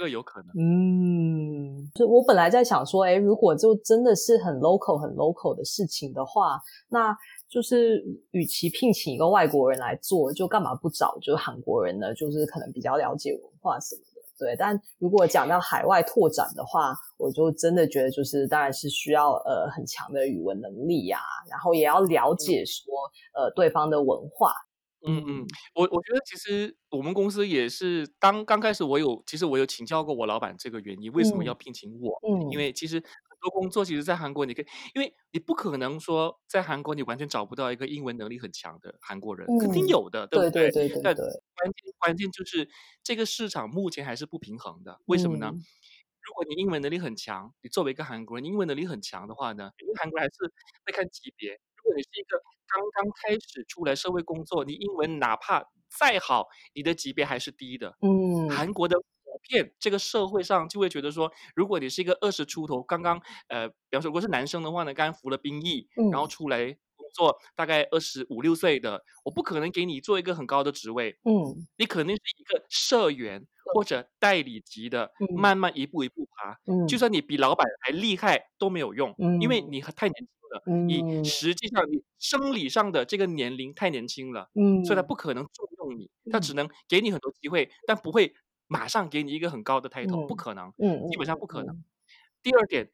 哎，有可能。这个有可能，嗯，就我本来在想说，哎，如果就真的是很 local、很 local 的事情的话，那就是与其聘请一个外国人来做，就干嘛不找就是韩国人呢？就是可能比较了解文化什么的，对。但如果讲到海外拓展的话，我就真的觉得就是当然是需要呃很强的语文能力呀，然后也要了解说呃对方的文化。嗯嗯，我我觉得其实我们公司也是当刚开始我有其实我有请教过我老板这个原因，为什么要聘请我？嗯，因为其实很多工作其实，在韩国你可以，因为你不可能说在韩国你完全找不到一个英文能力很强的韩国人，嗯、肯定有的，对不对？对对对对。但关键关键就是这个市场目前还是不平衡的，为什么呢？嗯、如果你英文能力很强，你作为一个韩国人，英文能力很强的话呢，因为韩国还是会看级别。如果你是一个刚刚开始出来社会工作，你英文哪怕再好，你的级别还是低的。嗯，韩国的普遍这个社会上就会觉得说，如果你是一个二十出头，刚刚呃，比方说如果是男生的话呢，刚刚服了兵役，嗯、然后出来工作，大概二十五六岁的，我不可能给你做一个很高的职位。嗯，你肯定是一个社员或者代理级的，嗯、慢慢一步一步爬。嗯，就算你比老板还厉害都没有用，嗯、因为你太年轻了。你实际上你生理上的这个年龄太年轻了，嗯，所以他不可能重用你，他只能给你很多机会，但不会马上给你一个很高的 title，不可能，嗯，基本上不可能。第二点，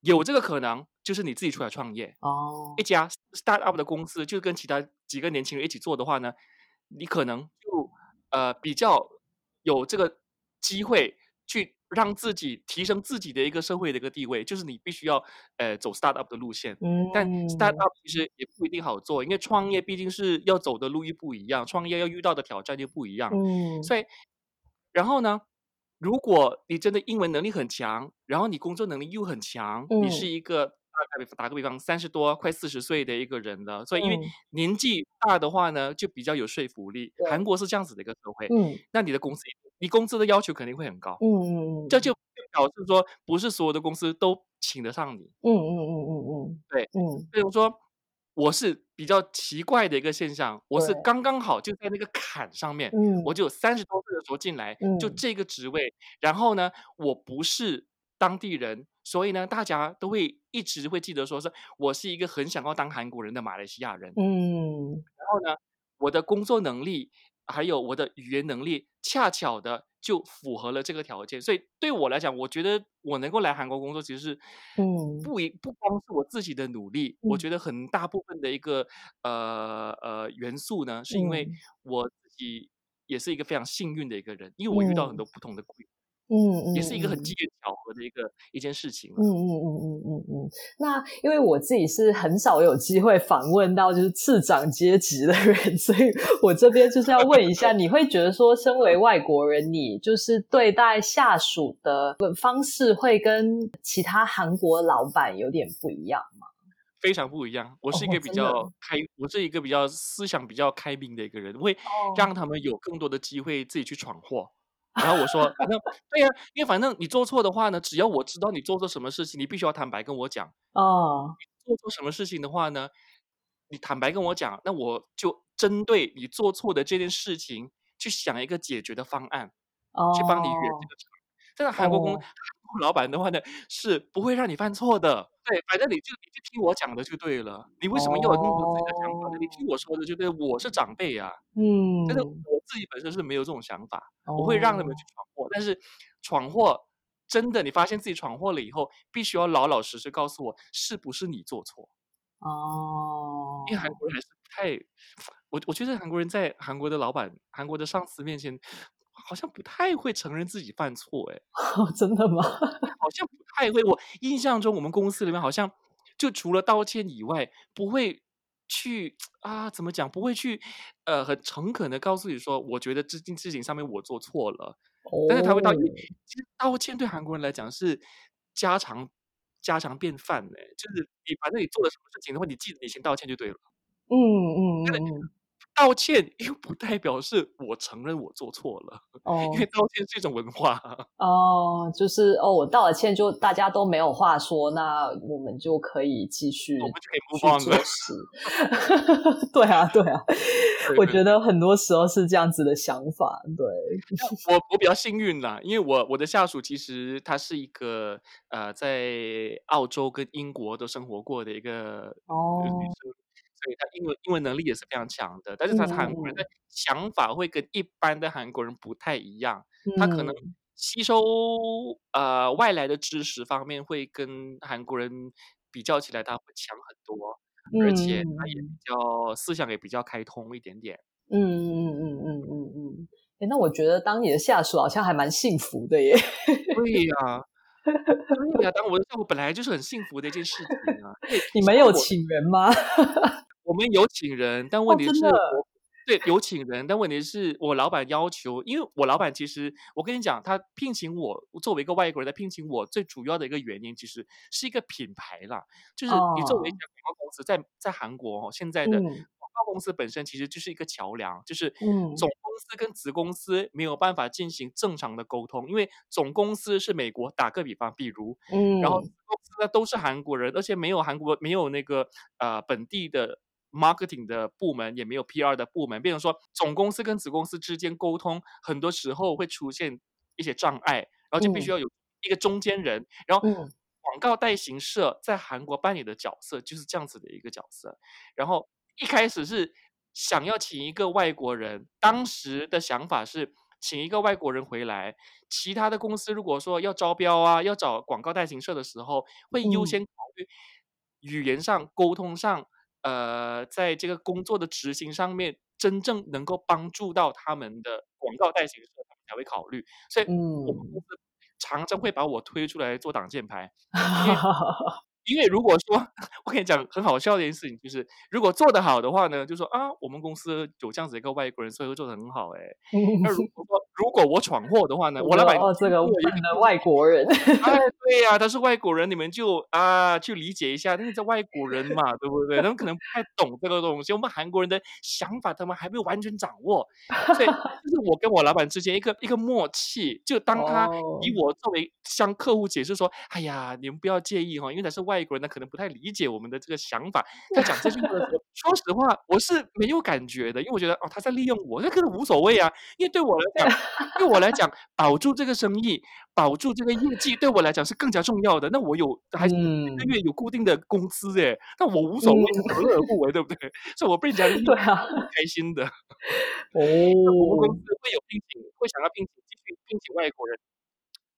有这个可能，就是你自己出来创业，哦，一家 start up 的公司，就跟其他几个年轻人一起做的话呢，你可能就呃比较有这个机会去。让自己提升自己的一个社会的一个地位，就是你必须要呃走 startup 的路线。嗯，但 startup 其实也不一定好做，因为创业毕竟是要走的路又不一样，创业要遇到的挑战就不一样。嗯，所以然后呢，如果你真的英文能力很强，然后你工作能力又很强，嗯、你是一个打个比方三十多快四十岁的一个人了，所以因为年纪大的话呢，就比较有说服力。嗯、韩。国是这样子的一个社会。嗯，那你的公司。你工资的要求肯定会很高，嗯嗯嗯，这就表示说不是所有的公司都请得上你，嗯嗯嗯嗯嗯，对，嗯，比如说我是比较奇怪的一个现象，我是刚刚好就在那个坎上面，嗯，我就三十多岁的时候进来，就这个职位，然后呢，我不是当地人，所以呢，大家都会一直会记得说是我是一个很想要当韩国人的马来西亚人，嗯，然后呢，我的工作能力。还有我的语言能力，恰巧的就符合了这个条件，所以对我来讲，我觉得我能够来韩国工作，其实是，嗯，不一不光是我自己的努力，嗯、我觉得很大部分的一个呃呃元素呢，是因为我自己也是一个非常幸运的一个人，因为我遇到很多不同的。嗯，嗯，也是一个很机缘巧合的一个一件事情。嗯嗯嗯嗯嗯嗯。那因为我自己是很少有机会访问到就是次长阶级的人，所以我这边就是要问一下，你会觉得说，身为外国人，你就是对待下属的方式会跟其他韩国老板有点不一样吗？非常不一样。我是一个比较开，哦、我是一个比较思想比较开明的一个人，会让他们有更多的机会自己去闯祸。然后我说，反正对呀、啊，因为反正你做错的话呢，只要我知道你做错什么事情，你必须要坦白跟我讲。哦，你做错什么事情的话呢，你坦白跟我讲，那我就针对你做错的这件事情去想一个解决的方案，哦、去帮你圆这个场。但是韩国公、哦、韩国老板的话呢，是不会让你犯错的。对，反正你就你就听我讲的就对了。你为什么要有那么多自己的想法呢？哦、你听我说的就对，我是长辈啊。嗯，但是我自己本身是没有这种想法。我会让他们去闯祸，但是闯祸真的，你发现自己闯祸了以后，必须要老老实实告诉我是不是你做错。哦，因为韩国人还是不太，我我觉得韩国人在韩国的老板、韩国的上司面前，好像不太会承认自己犯错，哎，真的吗？好像不太会。我印象中，我们公司里面好像就除了道歉以外，不会去啊，怎么讲？不会去呃，很诚恳的告诉你说，我觉得这件事情上面我做错了。哦，但是他会道歉，其实道歉对韩国人来讲是家常家常便饭，哎，就是你反正你做了什么事情的话，你记得你先道歉就对了。嗯嗯嗯。嗯道歉又不代表是我承认我做错了哦，因为道歉是一种文化 哦，就是哦，我道了歉就大家都没有话说，那我们就可以继续，我们就可以不放了。是，对啊，对啊，我觉得很多时候是这样子的想法。对，我我比较幸运啦，因为我我的下属其实他是一个呃，在澳洲跟英国都生活过的一个哦。对，他英文英文能力也是非常强的，但是他是韩国人的想法会跟一般的韩国人不太一样，嗯、他可能吸收呃外来的知识方面会跟韩国人比较起来他会强很多，嗯、而且他也比较思想也比较开通一点点。嗯嗯嗯嗯嗯嗯，哎，那我觉得当你的下属好像还蛮幸福的耶。对呀、啊。对呀，当我的下属本来就是很幸福的一件事情啊。你没有请人吗？我们有请人，但问题是对，有请人，但问题是我老板要求，因为我老板其实，我跟你讲，他聘请我作为一个外国人，他聘请我最主要的一个原因，其实是一个品牌啦，就是你作为一家广告公司，在在韩国哦，现在的。嗯。广告公司本身其实就是一个桥梁，就是总公司跟子公司没有办法进行正常的沟通，因为总公司是美国，打个比方，比如，嗯，然后子公司呢都是韩国人，而且没有韩国没有那个呃本地的 marketing 的部门，也没有 PR 的部门，变成说总公司跟子公司之间沟通，很多时候会出现一些障碍，然后就必须要有一个中间人，然后广告代行社在韩国扮演的角色就是这样子的一个角色，然后。一开始是想要请一个外国人，当时的想法是请一个外国人回来。其他的公司如果说要招标啊，要找广告代行社的时候，会优先考虑语言上、沟通上，呃，在这个工作的执行上面，真正能够帮助到他们的广告代行社，他们才会考虑。所以，我们公司常常会把我推出来做挡箭牌。因为如果说，我跟你讲很好笑的一件事情，就是如果做得好的话呢，就说啊，我们公司有这样子一个外国人，所以会做得很好哎。那如果说如果我闯祸的话呢，我老板哦，这个我们的外国人，哎，对呀、啊，他是外国人，你们就啊去理解一下，那是外国人嘛，对不对？他们可能不太懂这个东西，我们韩国人的想法他们还没有完全掌握，所以 就是我跟我老板之间一个一个默契，就当他以我作为向客户解释说，哎呀，你们不要介意哈，因为他是外。国人他，可能不太理解我们的这个想法。他讲这句话的时候，说实话，我是没有感觉的，因为我觉得哦，他在利用我，那个无所谓啊。因为对我来讲，对我来讲，保住这个生意，保住这个业绩，对我来讲是更加重要的。那我有还是一个月有固定的工资诶，那我无所谓，何乐而不为，对不对？所以我被人家 开心的。哦，我们公司会有聘请，会想要聘请继续聘请外国人，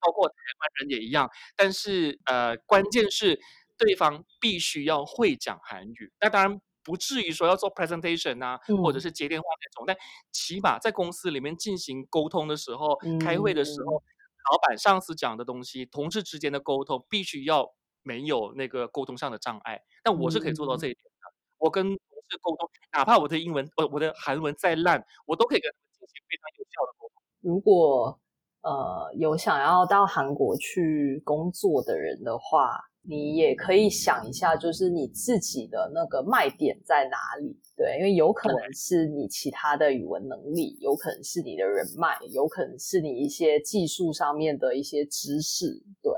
包括台湾人也一样。但是呃，关键是。对方必须要会讲韩语，那当然不至于说要做 presentation 啊，嗯、或者是接电话那种，但起码在公司里面进行沟通的时候，嗯、开会的时候，老板、上司讲的东西，同事之间的沟通必须要没有那个沟通上的障碍。但我是可以做到这一点的。嗯、我跟同事沟通，哪怕我的英文呃我的韩文再烂，我都可以跟他们进行非常有效的沟通。如果呃有想要到韩国去工作的人的话。你也可以想一下，就是你自己的那个卖点在哪里？对，因为有可能是你其他的语文能力，有可能是你的人脉，有可能是你一些技术上面的一些知识。对，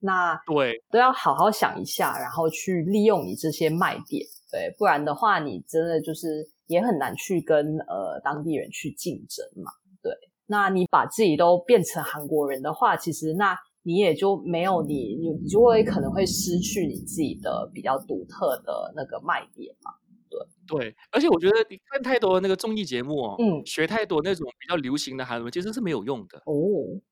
那对都要好好想一下，然后去利用你这些卖点。对，不然的话，你真的就是也很难去跟呃当地人去竞争嘛。对，那你把自己都变成韩国人的话，其实那。你也就没有你，你就会可能会失去你自己的比较独特的那个卖点嘛。对对，而且我觉得你看太多那个综艺节目哦，嗯，学太多那种比较流行的韩文，其实是没有用的。哦，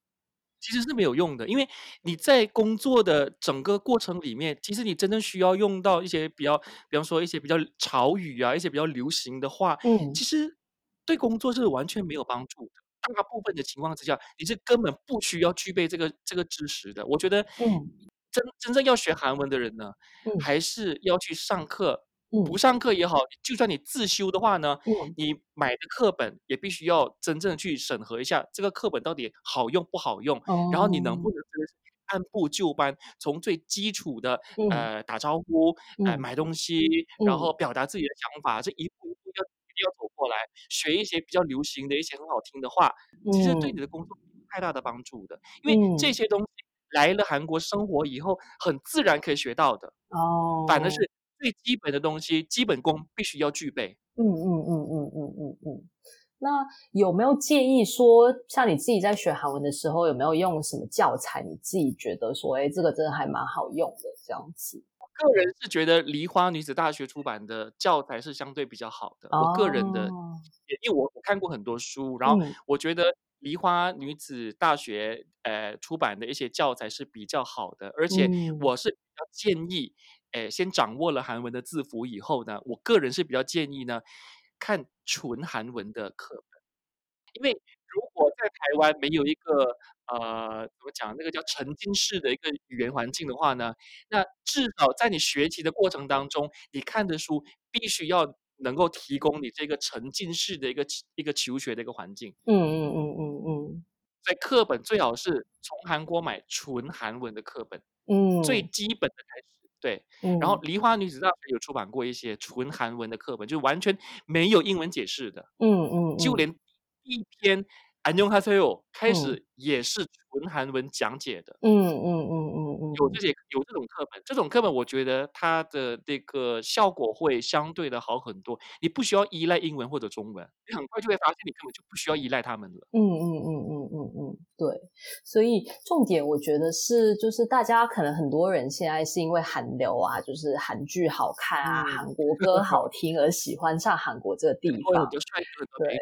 其实是没有用的，因为你在工作的整个过程里面，其实你真正需要用到一些比较，比方说一些比较潮语啊，一些比较流行的话，嗯，其实对工作是完全没有帮助的。大部分的情况之下，你是根本不需要具备这个这个知识的。我觉得，嗯，真真正要学韩文的人呢，嗯，还是要去上课。不上课也好，就算你自修的话呢，嗯、你买的课本也必须要真正去审核一下，这个课本到底好用不好用，哦、然后你能不能按部就班，从最基础的、嗯、呃打招呼、嗯、呃买东西，嗯、然后表达自己的想法，这一步过来，学一些比较流行的一些很好听的话，其实对你的工作没有太大的帮助的，因为这些东西来了韩国生活以后，很自然可以学到的，哦，反而是。最基本的东西，基本功必须要具备。嗯嗯嗯嗯嗯嗯嗯。那有没有建议说，像你自己在学韩文的时候，有没有用什么教材？你自己觉得说，哎，这个真的还蛮好用的，这样子。我个人是觉得梨花女子大学出版的教材是相对比较好的。哦、我个人的，因为我我看过很多书，然后我觉得梨花女子大学呃出版的一些教材是比较好的，而且我是比较建议。诶，先掌握了韩文的字符以后呢，我个人是比较建议呢，看纯韩文的课本，因为如果在台湾没有一个呃怎么讲，那个叫沉浸式的一个语言环境的话呢，那至少在你学习的过程当中，你看的书必须要能够提供你这个沉浸式的一个一个求学的一个环境。嗯嗯嗯嗯嗯。所以课本最好是从韩国买纯韩文的课本，嗯，最基本的开始。对，然后梨花女子大学有出版过一些纯韩文的课本，就完全没有英文解释的，嗯嗯，就连一篇。安永哈塞哟开始也是纯韩文讲解的，嗯嗯嗯嗯嗯，有这些有这种课本，这种课本我觉得它的这个效果会相对的好很多，你不需要依赖英文或者中文，你很快就会发现你根本就不需要依赖他们了。嗯嗯嗯嗯嗯嗯，对，所以重点我觉得是就是大家可能很多人现在是因为韩流啊，就是韩剧好看啊，韩国歌好听而喜欢上韩国这个地 方，对？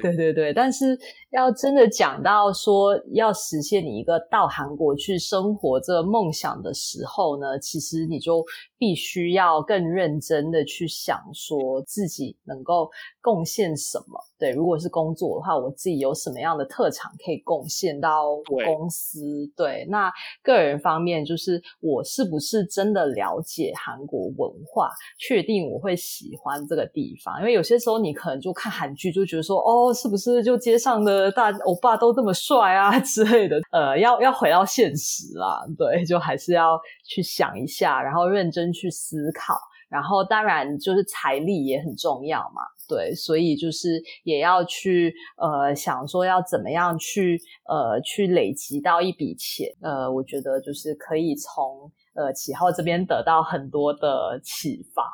对对对，但是。要真的讲到说要实现你一个到韩国去生活这个梦想的时候呢，其实你就必须要更认真的去想说自己能够贡献什么。对，如果是工作的话，我自己有什么样的特长可以贡献到公司？对，对，那个人方面就是我是不是真的了解韩国文化，确定我会喜欢这个地方？因为有些时候你可能就看韩剧就觉得说，哦，是不是就街上的大欧巴都这么帅啊 之类的？呃，要要回到现实啦，对，就还是要去想一下，然后认真去思考。然后当然就是财力也很重要嘛，对，所以就是也要去呃想说要怎么样去呃去累积到一笔钱，呃，我觉得就是可以从呃启浩这边得到很多的启发。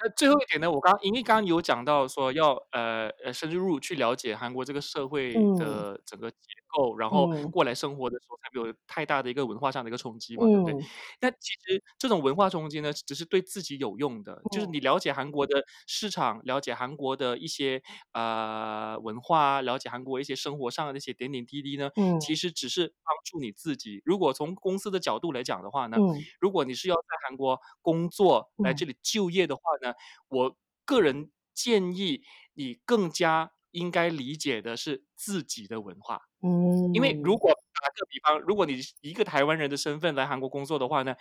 那最后一点呢，我刚因为刚刚有讲到说要呃呃深入去了解韩国这个社会的整个结构，嗯、然后过来生活的时候才没有太大的一个文化上的一个冲击嘛，嗯、对不对？那其实这种文化冲击呢，只是对自己有用的，嗯、就是你了解韩国的市场，了解韩国的一些呃文化，了解韩国一些生活上的那些点点滴滴呢，嗯、其实只是帮助你自己。如果从公司的角度来讲的话呢，嗯、如果你是要在韩国工作来这里就业的话呢，我个人建议你更加应该理解的是自己的文化，嗯，因为如果打个比方，如果你一个台湾人的身份来韩国工作的话呢，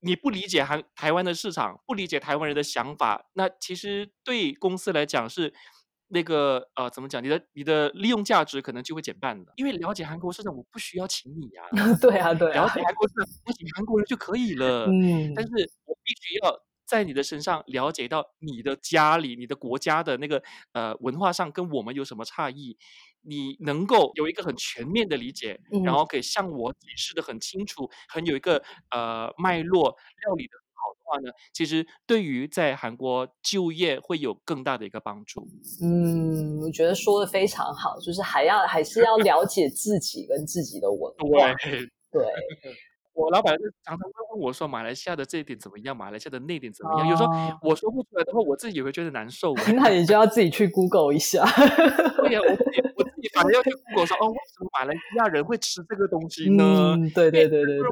你不理解韩台湾的市场，不理解台湾人的想法，那其实对公司来讲是那个呃，怎么讲？你的你的利用价值可能就会减半的，因为了解韩国市场，我不需要请你呀，对啊，对啊，了解韩国市场，我请韩国人就可以了，嗯，但是我必须要。在你的身上了解到你的家里、你的国家的那个呃文化上跟我们有什么差异，你能够有一个很全面的理解，嗯、然后可以向我解释的很清楚，很有一个呃脉络，料理的很好的话呢，其实对于在韩国就业会有更大的一个帮助。嗯，我觉得说的非常好，就是还要还是要了解自己跟自己的文化，对。对我老板就常常会问我说：“马来西亚的这一点怎么样？马来西亚的那点怎么样？”哦、有时候我说不出来的话，我自己也会觉得难受。那你就要自己去 Google 一下。对呀，我自己我自己反正要去 Google 说哦，为什么马来西亚人会吃这个东西呢？嗯，对对对对对。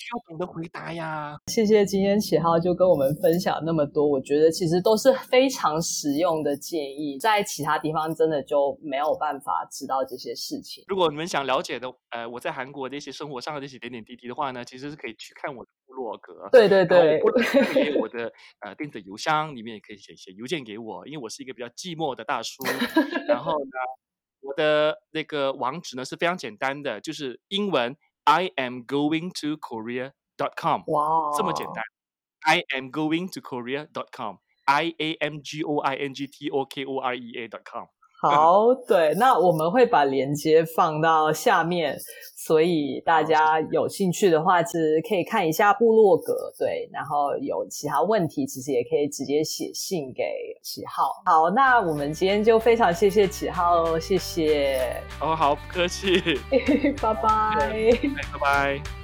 需要懂得回答呀！谢谢今天启浩就跟我们分享那么多，我觉得其实都是非常实用的建议，在其他地方真的就没有办法知道这些事情。如果你们想了解的，呃，我在韩国的一些生活上的这些点点滴滴的话呢，其实是可以去看我的部落格。对对对，或者给我的 呃电子邮箱里面也可以写写邮件给我，因为我是一个比较寂寞的大叔。然后呢，我的那个网址呢是非常简单的，就是英文。I am going to Korea dot com。哇，这么简单。I am going to Korea dot com。I A M G O I N G T O K O R E A dot com。 好，对，那我们会把链接放到下面，所以大家有兴趣的话，其实可以看一下部落格，对，然后有其他问题，其实也可以直接写信给启浩。好，那我们今天就非常谢谢启浩，谢谢。哦，好，不客气，拜拜，拜拜。